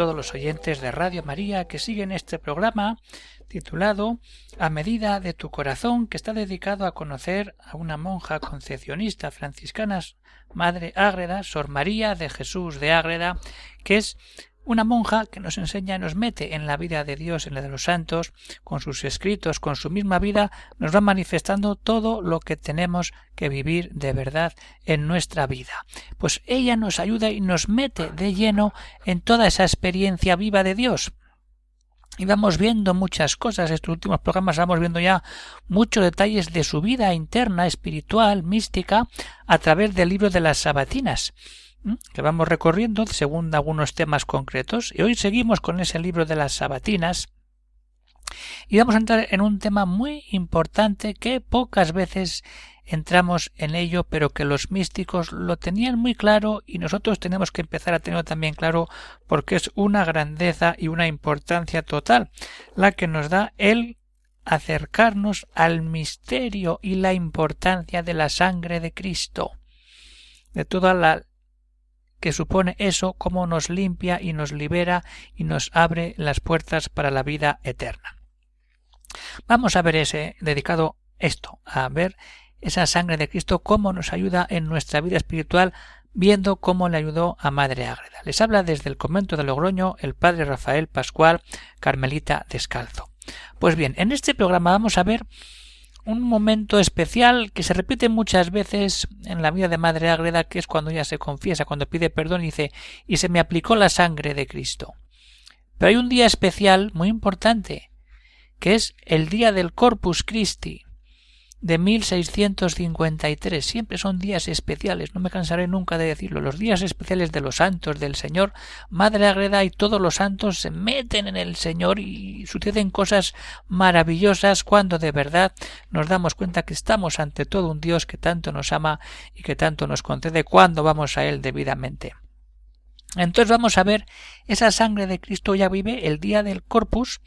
Todos los oyentes de Radio María que siguen este programa titulado A medida de tu corazón, que está dedicado a conocer a una monja concepcionista franciscana, Madre Ágreda, Sor María de Jesús de Ágreda, que es una monja que nos enseña, nos mete en la vida de Dios, en la de los santos, con sus escritos, con su misma vida, nos va manifestando todo lo que tenemos que vivir de verdad en nuestra vida. Pues ella nos ayuda y nos mete de lleno en toda esa experiencia viva de Dios. Y vamos viendo muchas cosas. Estos últimos programas vamos viendo ya muchos detalles de su vida interna, espiritual, mística, a través del libro de las Sabatinas que vamos recorriendo según algunos temas concretos. Y hoy seguimos con ese libro de las sabatinas. Y vamos a entrar en un tema muy importante que pocas veces entramos en ello, pero que los místicos lo tenían muy claro y nosotros tenemos que empezar a tenerlo también claro porque es una grandeza y una importancia total la que nos da el acercarnos al misterio y la importancia de la sangre de Cristo, de toda la que supone eso cómo nos limpia y nos libera y nos abre las puertas para la vida eterna. Vamos a ver ese dedicado esto, a ver esa sangre de Cristo cómo nos ayuda en nuestra vida espiritual viendo cómo le ayudó a Madre Ágreda. Les habla desde el convento de Logroño el padre Rafael Pascual Carmelita Descalzo. Pues bien, en este programa vamos a ver un momento especial que se repite muchas veces en la vida de Madre Ágreda, que es cuando ella se confiesa, cuando pide perdón y dice y se me aplicó la sangre de Cristo. Pero hay un día especial muy importante, que es el día del Corpus Christi, de 1653. Siempre son días especiales, no me cansaré nunca de decirlo. Los días especiales de los santos del Señor, Madre Agreda y todos los santos se meten en el Señor y suceden cosas maravillosas cuando de verdad nos damos cuenta que estamos ante todo un Dios que tanto nos ama y que tanto nos concede cuando vamos a Él debidamente. Entonces vamos a ver esa sangre de Cristo ya vive el día del corpus,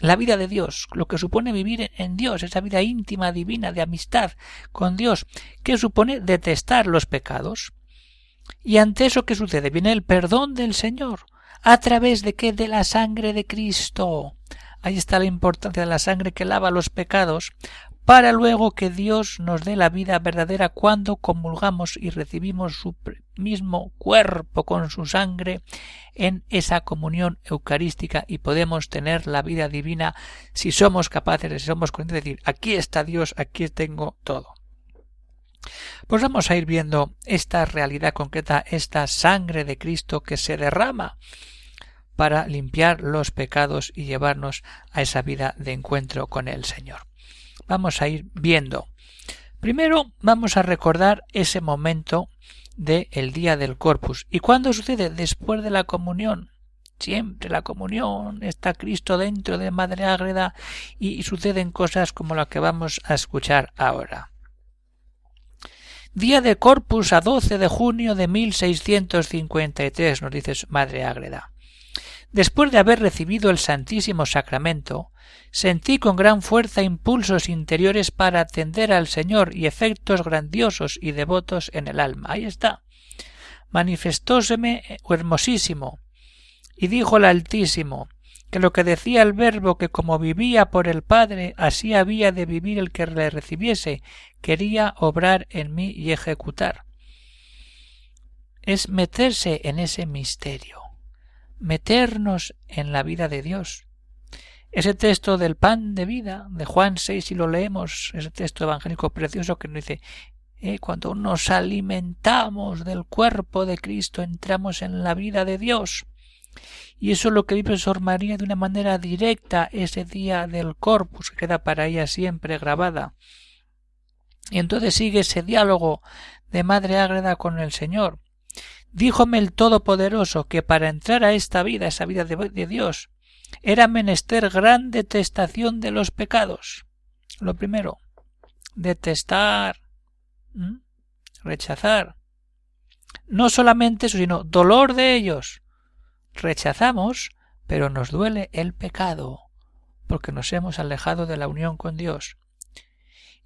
la vida de Dios, lo que supone vivir en Dios, esa vida íntima, divina, de amistad con Dios, que supone detestar los pecados. Y ante eso, ¿qué sucede? Viene el perdón del Señor. ¿A través de qué? De la sangre de Cristo. Ahí está la importancia de la sangre que lava los pecados, para luego que Dios nos dé la vida verdadera cuando comulgamos y recibimos su mismo cuerpo con su sangre en esa comunión eucarística y podemos tener la vida divina si somos capaces, si somos conscientes de decir aquí está Dios, aquí tengo todo. Pues vamos a ir viendo esta realidad concreta, esta sangre de Cristo que se derrama para limpiar los pecados y llevarnos a esa vida de encuentro con el Señor vamos a ir viendo. Primero vamos a recordar ese momento del el día del Corpus. ¿Y cuándo sucede? Después de la comunión. Siempre la comunión está Cristo dentro de Madre Ágreda y suceden cosas como la que vamos a escuchar ahora. Día de Corpus a 12 de junio de 1653, nos dice Madre Ágreda. Después de haber recibido el Santísimo Sacramento, sentí con gran fuerza impulsos interiores para atender al Señor y efectos grandiosos y devotos en el alma. Ahí está. Manifestóseme hermosísimo. Y dijo el Altísimo que lo que decía el Verbo que como vivía por el Padre, así había de vivir el que le recibiese, quería obrar en mí y ejecutar. Es meterse en ese misterio meternos en la vida de Dios. Ese texto del pan de vida de Juan 6, si lo leemos, ese texto evangélico precioso que nos dice eh, cuando nos alimentamos del cuerpo de Cristo entramos en la vida de Dios. Y eso es lo que vive Sor María de una manera directa ese día del corpus, que queda para ella siempre grabada. Y entonces sigue ese diálogo de Madre Ágreda con el Señor. Díjome el Todopoderoso que para entrar a esta vida, esa vida de, Dios, era menester gran detestación de los pecados. Lo primero, detestar, rechazar. No solamente eso, sino dolor de ellos. Rechazamos, pero nos duele el pecado, porque nos hemos alejado de la unión con Dios.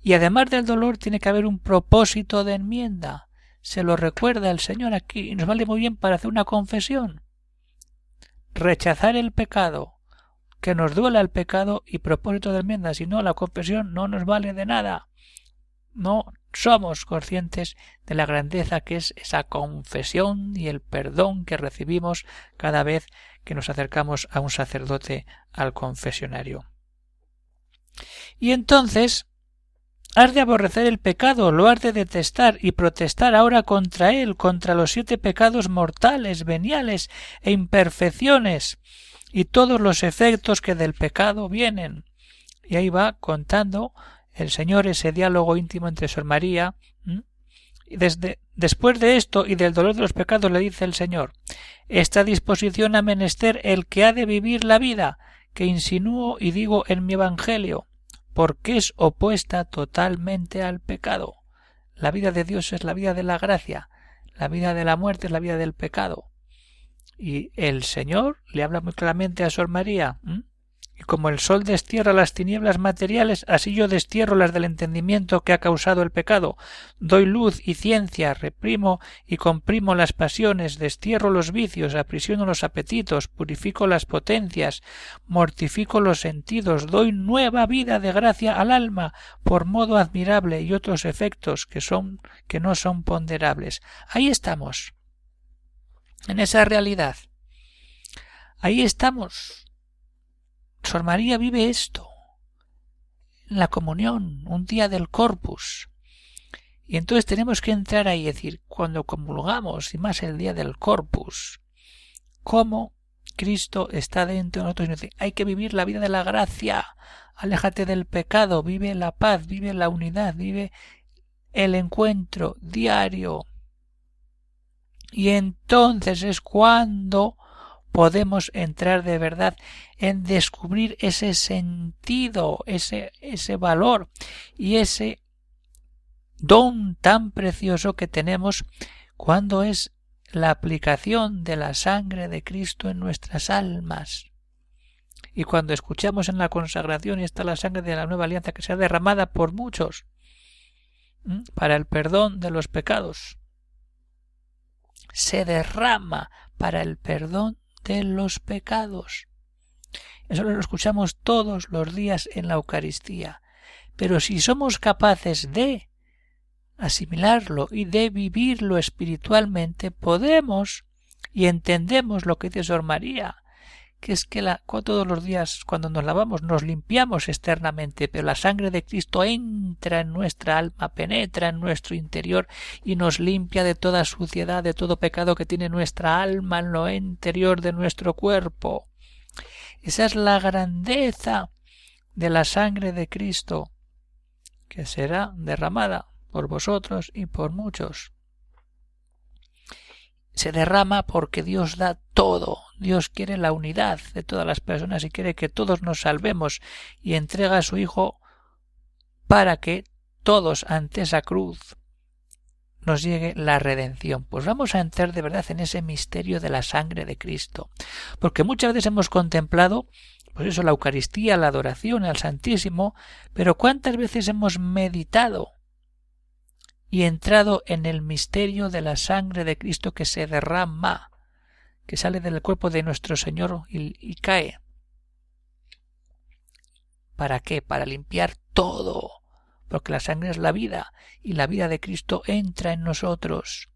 Y además del dolor tiene que haber un propósito de enmienda. Se lo recuerda el Señor aquí y nos vale muy bien para hacer una confesión. Rechazar el pecado, que nos duela el pecado y propósito de enmienda, si no la confesión no nos vale de nada. No somos conscientes de la grandeza que es esa confesión y el perdón que recibimos cada vez que nos acercamos a un sacerdote al confesionario. Y entonces Has de aborrecer el pecado, lo has de detestar y protestar ahora contra él, contra los siete pecados mortales, veniales e imperfecciones, y todos los efectos que del pecado vienen. Y ahí va contando el Señor ese diálogo íntimo entre Sor María. Y desde, después de esto y del dolor de los pecados le dice el Señor Esta disposición a menester el que ha de vivir la vida, que insinúo y digo en mi Evangelio porque es opuesta totalmente al pecado. La vida de Dios es la vida de la gracia, la vida de la muerte es la vida del pecado. Y el Señor le habla muy claramente a Sor María. Y como el sol destierra las tinieblas materiales, así yo destierro las del entendimiento que ha causado el pecado. Doy luz y ciencia, reprimo y comprimo las pasiones, destierro los vicios, aprisiono los apetitos, purifico las potencias, mortifico los sentidos, doy nueva vida de gracia al alma, por modo admirable y otros efectos que son que no son ponderables. Ahí estamos. En esa realidad. Ahí estamos Sor María vive esto, la comunión, un día del corpus. Y entonces tenemos que entrar ahí y decir, cuando comulgamos, y más el día del corpus, cómo Cristo está dentro de nosotros y nos dice, hay que vivir la vida de la gracia, aléjate del pecado, vive la paz, vive la unidad, vive el encuentro diario. Y entonces es cuando podemos entrar de verdad en descubrir ese sentido, ese, ese valor y ese don tan precioso que tenemos cuando es la aplicación de la sangre de Cristo en nuestras almas. Y cuando escuchamos en la consagración y está la sangre de la nueva alianza que sea derramada por muchos para el perdón de los pecados, se derrama para el perdón de los pecados. Eso lo escuchamos todos los días en la Eucaristía. Pero si somos capaces de asimilarlo y de vivirlo espiritualmente, podemos y entendemos lo que dice Sor María, que es que la, todos los días cuando nos lavamos nos limpiamos externamente, pero la sangre de Cristo entra en nuestra alma, penetra en nuestro interior y nos limpia de toda suciedad, de todo pecado que tiene nuestra alma en lo interior de nuestro cuerpo. Esa es la grandeza de la sangre de Cristo, que será derramada por vosotros y por muchos se derrama porque Dios da todo. Dios quiere la unidad de todas las personas y quiere que todos nos salvemos y entrega a su Hijo para que todos ante esa cruz nos llegue la redención. Pues vamos a entrar de verdad en ese misterio de la sangre de Cristo. Porque muchas veces hemos contemplado, pues eso, la Eucaristía, la adoración al Santísimo, pero ¿cuántas veces hemos meditado y entrado en el misterio de la sangre de Cristo que se derrama, que sale del cuerpo de nuestro Señor y, cae. ¿Para qué? Para limpiar todo, porque la sangre es la vida y la vida de Cristo entra en nosotros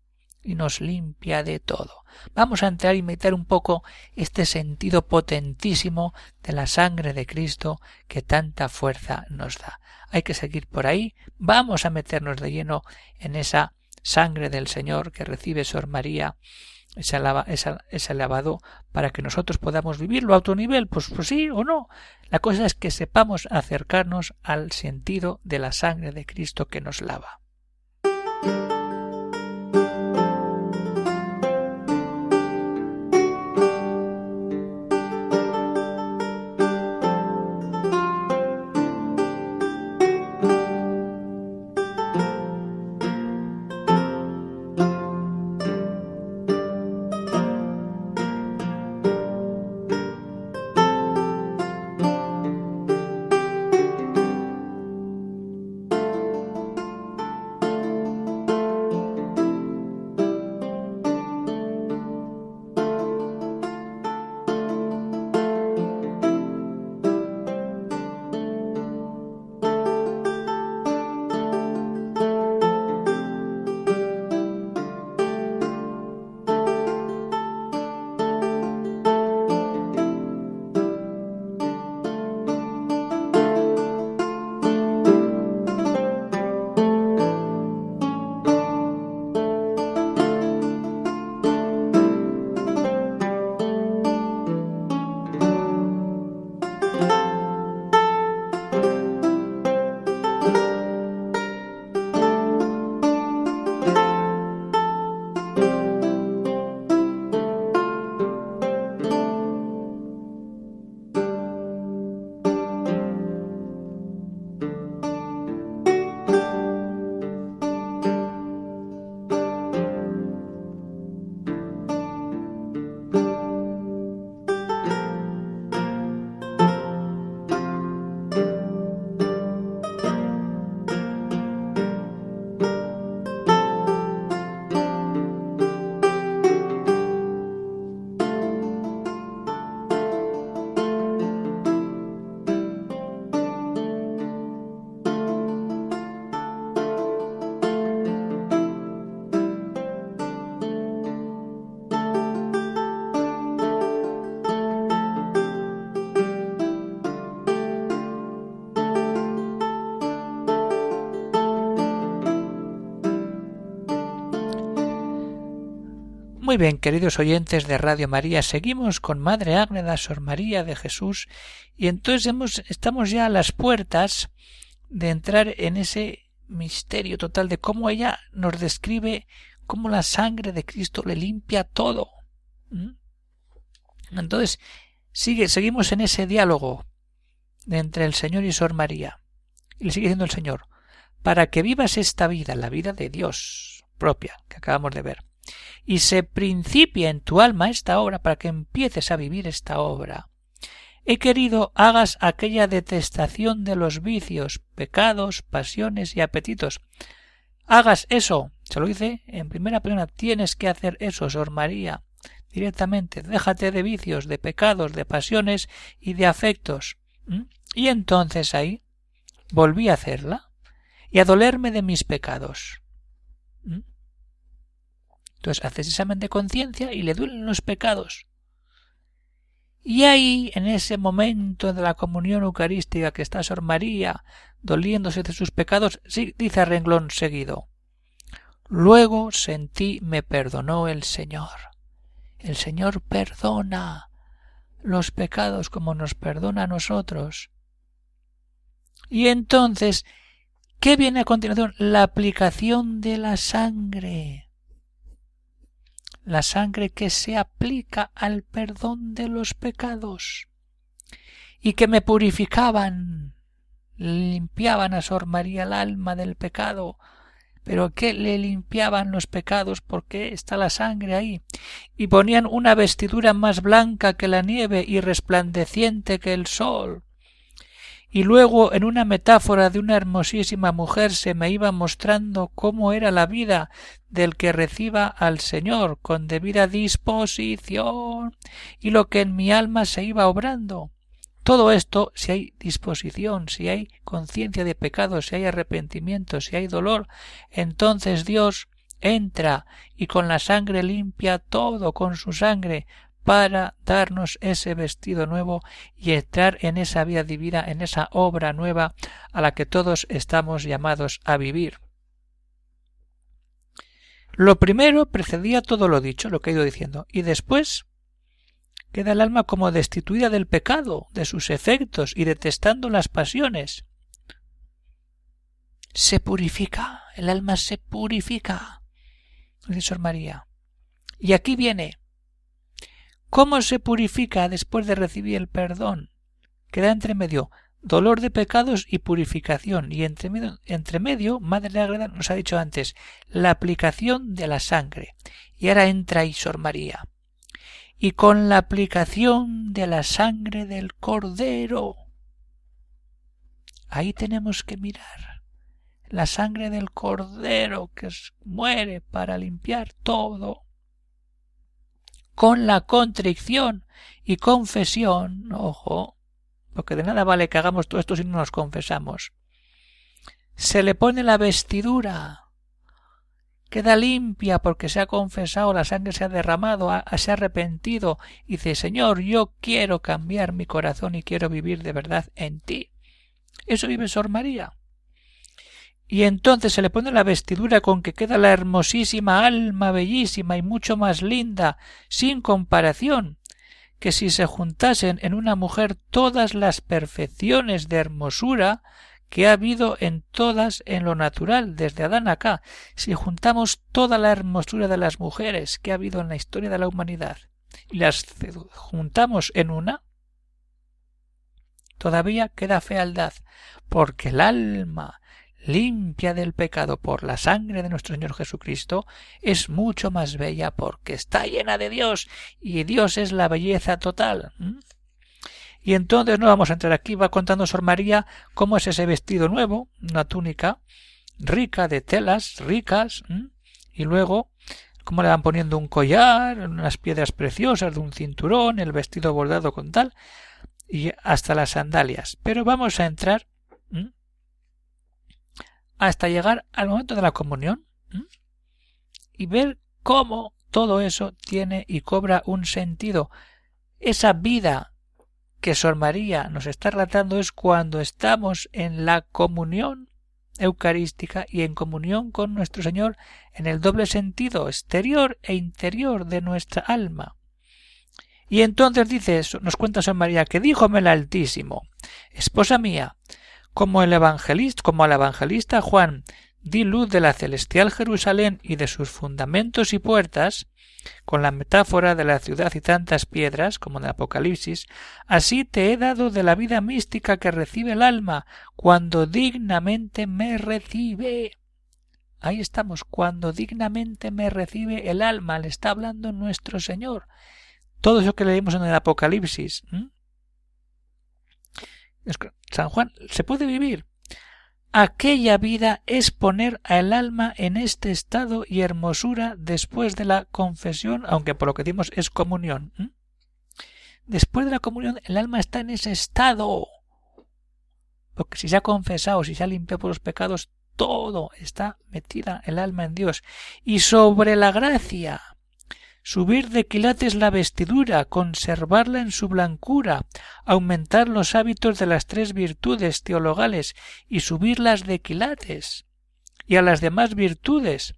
y nos limpia de todo. Vamos a entrar y meditar un poco este sentido potentísimo de la sangre de Cristo que tanta fuerza nos da. Hay que seguir por ahí, vamos a meternos de lleno en esa sangre del Señor que recibe Sor María, ese, lavado para que nosotros podamos vivirlo a otro nivel, pues, pues sí o no. La cosa es que sepamos acercarnos al sentido de la sangre de Cristo que nos lava. Muy bien, queridos oyentes de Radio María, seguimos con Madre Ágreda, Sor María de Jesús, y entonces estamos ya a las puertas de entrar en ese misterio total de cómo ella nos describe cómo la sangre de Cristo le limpia todo. ¿Mm? Entonces, sigue, seguimos en ese diálogo entre el Señor y Sor María. Y le sigue diciendo el Señor, para que vivas esta vida, la vida de Dios propia, que acabamos de ver, y se principie en tu alma esta obra para que empieces a vivir esta obra. He querido hagas aquella detestación de los vicios, pecados, pasiones y apetitos. Hagas eso. Se lo dice en primera persona. Tienes que hacer eso, Sor María. Directamente. Déjate de vicios, de pecados, de pasiones y de afectos. Y entonces ahí volví a hacerla y a dolerme de mis pecados. Entonces haces examen de conciencia y le duelen los pecados. Y ahí, en ese momento de la comunión eucarística que está Sor María, doliéndose de sus pecados, sí, dice a renglón seguido. Luego sentí me perdonó el Señor. El Señor perdona los pecados como nos perdona a nosotros. Y entonces, ¿qué viene a continuación? La aplicación de la sangre la sangre que se aplica al perdón de los pecados y que me purificaban, limpiaban a Sor María el alma del pecado, pero que le limpiaban los pecados porque está la sangre ahí, y ponían una vestidura más blanca que la nieve y resplandeciente que el sol, y luego en una metáfora de una hermosísima mujer se me iba mostrando cómo era la vida del que reciba al Señor con debida disposición y lo que en mi alma se iba obrando. Todo esto, si hay disposición, si hay conciencia de pecado, si hay arrepentimiento, si hay dolor, entonces Dios entra y con la sangre limpia todo con su sangre para darnos ese vestido nuevo y entrar en esa vida divina, en esa obra nueva a la que todos estamos llamados a vivir. Lo primero precedía todo lo dicho, lo que he ido diciendo, y después queda el alma como destituida del pecado, de sus efectos y detestando las pasiones. Se purifica, el alma se purifica, dice Sor María. Y aquí viene ¿Cómo se purifica después de recibir el perdón? Queda entre medio dolor de pecados y purificación. Y entre medio, entre medio Madre Agreda nos ha dicho antes, la aplicación de la sangre. Y ahora entra Isor María. Y con la aplicación de la sangre del Cordero. Ahí tenemos que mirar. La sangre del Cordero que muere para limpiar todo con la contrición y confesión, ojo, porque de nada vale que hagamos todo esto si no nos confesamos. Se le pone la vestidura, queda limpia porque se ha confesado, la sangre se ha derramado, se ha arrepentido, y dice Señor, yo quiero cambiar mi corazón y quiero vivir de verdad en ti. Eso vive Sor María y entonces se le pone la vestidura con que queda la hermosísima alma bellísima y mucho más linda, sin comparación, que si se juntasen en una mujer todas las perfecciones de hermosura que ha habido en todas en lo natural, desde Adán acá, si juntamos toda la hermosura de las mujeres que ha habido en la historia de la humanidad y las juntamos en una, todavía queda fealdad, porque el alma limpia del pecado por la sangre de nuestro Señor Jesucristo, es mucho más bella porque está llena de Dios y Dios es la belleza total. Y entonces no vamos a entrar aquí, va contando Sor María cómo es ese vestido nuevo, una túnica rica de telas ricas, y luego cómo le van poniendo un collar, unas piedras preciosas de un cinturón, el vestido bordado con tal, y hasta las sandalias. Pero vamos a entrar hasta llegar al momento de la comunión y ver cómo todo eso tiene y cobra un sentido. Esa vida que Sor María nos está relatando es cuando estamos en la comunión eucarística y en comunión con nuestro Señor en el doble sentido exterior e interior de nuestra alma. Y entonces dice eso, nos cuenta San María que díjome el Altísimo, esposa mía, como el evangelista, como al evangelista Juan, di luz de la celestial Jerusalén y de sus fundamentos y puertas, con la metáfora de la ciudad y tantas piedras, como en el Apocalipsis, así te he dado de la vida mística que recibe el alma cuando dignamente me recibe. Ahí estamos, cuando dignamente me recibe el alma, le está hablando nuestro Señor. Todo eso que leímos en el Apocalipsis. San Juan, se puede vivir aquella vida es poner al alma en este estado y hermosura después de la confesión, aunque por lo que dimos es comunión. Después de la comunión el alma está en ese estado. Porque si se ha confesado, si se ha limpiado por los pecados, todo está metida el alma en Dios. Y sobre la gracia, subir de quilates la vestidura, conservarla en su blancura, aumentar los hábitos de las tres virtudes teologales y subirlas de quilates, y a las demás virtudes,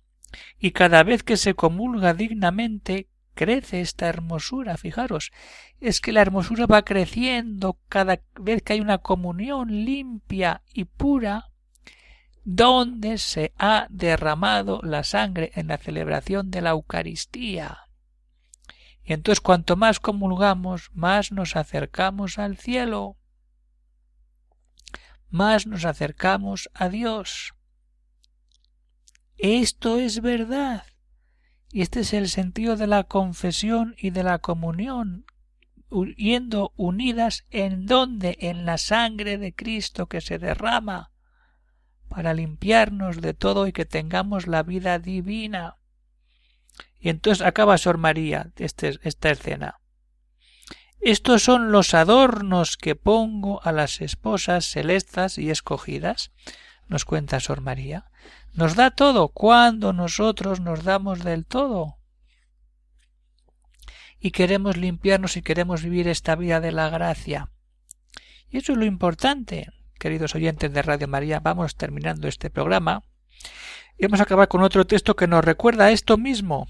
y cada vez que se comulga dignamente crece esta hermosura. Fijaros, es que la hermosura va creciendo cada vez que hay una comunión limpia y pura, donde se ha derramado la sangre en la celebración de la Eucaristía. Y entonces cuanto más comulgamos, más nos acercamos al cielo, más nos acercamos a Dios. Esto es verdad. Y este es el sentido de la confesión y de la comunión, yendo unidas en donde, en la sangre de Cristo que se derrama para limpiarnos de todo y que tengamos la vida divina. Y entonces acaba Sor María este, esta escena. Estos son los adornos que pongo a las esposas celestas y escogidas, nos cuenta Sor María. Nos da todo cuando nosotros nos damos del todo. Y queremos limpiarnos y queremos vivir esta vida de la gracia. Y eso es lo importante, queridos oyentes de Radio María. Vamos terminando este programa. Y vamos a acabar con otro texto que nos recuerda esto mismo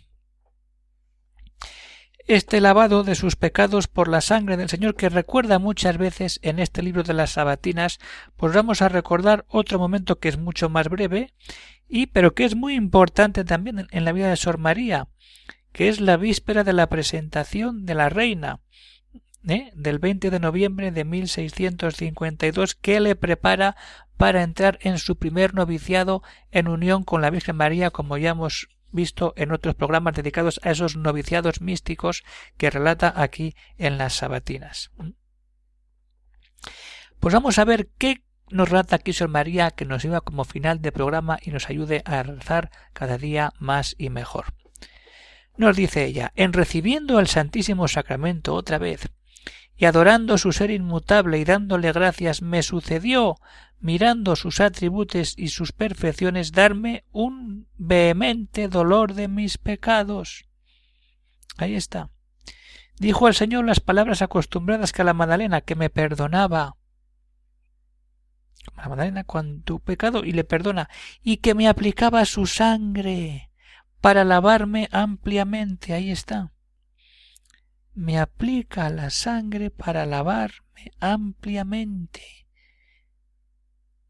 este lavado de sus pecados por la sangre del Señor que recuerda muchas veces en este libro de las sabatinas, pues vamos a recordar otro momento que es mucho más breve y pero que es muy importante también en la vida de Sor María, que es la víspera de la presentación de la reina, ¿eh? del 20 de noviembre de 1652, que le prepara para entrar en su primer noviciado en unión con la Virgen María, como ya hemos visto en otros programas dedicados a esos noviciados místicos que relata aquí en las sabatinas. Pues vamos a ver qué nos relata aquí Sor María que nos lleva como final de programa y nos ayude a rezar cada día más y mejor. Nos dice ella, en recibiendo el Santísimo Sacramento otra vez, y adorando su ser inmutable y dándole gracias, me sucedió, mirando sus atributos y sus perfecciones, darme un vehemente dolor de mis pecados. Ahí está. Dijo al Señor las palabras acostumbradas que a la Magdalena, que me perdonaba. La Magdalena con tu pecado y le perdona, y que me aplicaba su sangre para lavarme ampliamente. Ahí está me aplica la sangre para lavarme ampliamente.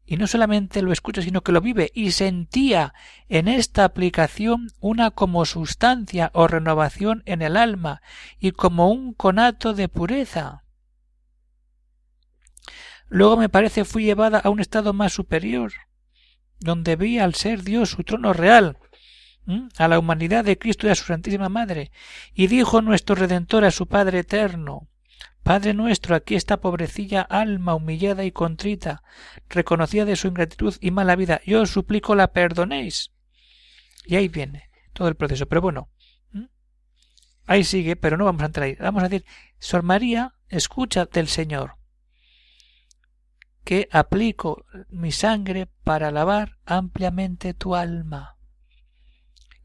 Y no solamente lo escucha, sino que lo vive y sentía en esta aplicación una como sustancia o renovación en el alma y como un conato de pureza. Luego me parece fui llevada a un estado más superior, donde vi al ser Dios su trono real, a la humanidad de Cristo y a su Santísima Madre. Y dijo nuestro Redentor a su Padre eterno Padre nuestro, aquí está pobrecilla alma humillada y contrita, reconocida de su ingratitud y mala vida. Yo os suplico la perdonéis. Y ahí viene todo el proceso. Pero bueno, ahí sigue, pero no vamos a entrar ahí. Vamos a decir, Sor María, escucha del Señor, que aplico mi sangre para lavar ampliamente tu alma.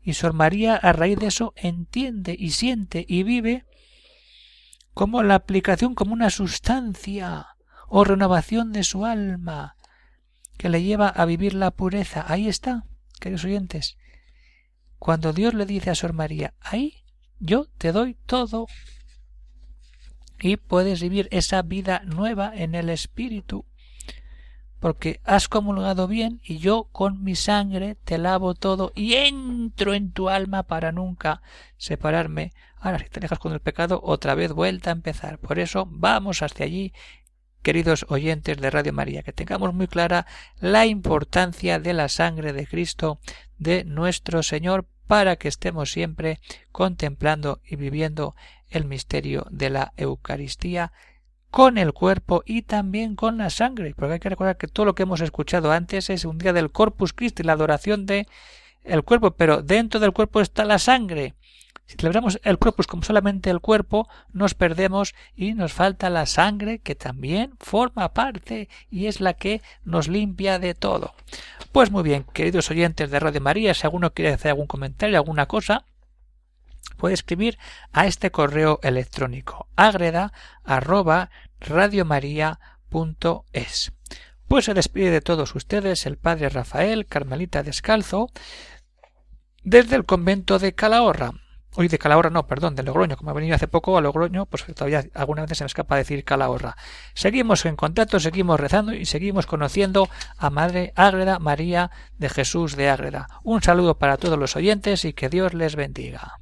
Y Sor María a raíz de eso entiende y siente y vive como la aplicación como una sustancia o renovación de su alma, que le lleva a vivir la pureza. Ahí está, queridos oyentes. Cuando Dios le dice a Sor María, ahí yo te doy todo. Y puedes vivir esa vida nueva en el Espíritu porque has comulgado bien y yo con mi sangre te lavo todo y entro en tu alma para nunca separarme. Ahora, si te dejas con el pecado, otra vez vuelta a empezar. Por eso vamos hacia allí, queridos oyentes de Radio María, que tengamos muy clara la importancia de la sangre de Cristo, de nuestro Señor, para que estemos siempre contemplando y viviendo el misterio de la Eucaristía con el cuerpo y también con la sangre, porque hay que recordar que todo lo que hemos escuchado antes es un día del Corpus Christi, la adoración de el cuerpo, pero dentro del cuerpo está la sangre. Si celebramos el corpus como solamente el cuerpo, nos perdemos y nos falta la sangre que también forma parte y es la que nos limpia de todo. Pues muy bien, queridos oyentes de Radio María, si alguno quiere hacer algún comentario, alguna cosa, puede escribir a este correo electrónico agreda arroba radiomaria.es. Pues se despide de todos ustedes el padre Rafael Carmelita Descalzo desde el convento de Calahorra. Hoy de Calahorra no, perdón, de Logroño. Como ha venido hace poco a Logroño, pues todavía alguna vez se me escapa decir Calahorra. Seguimos en contacto, seguimos rezando y seguimos conociendo a Madre Ágreda María de Jesús de Ágreda. Un saludo para todos los oyentes y que Dios les bendiga.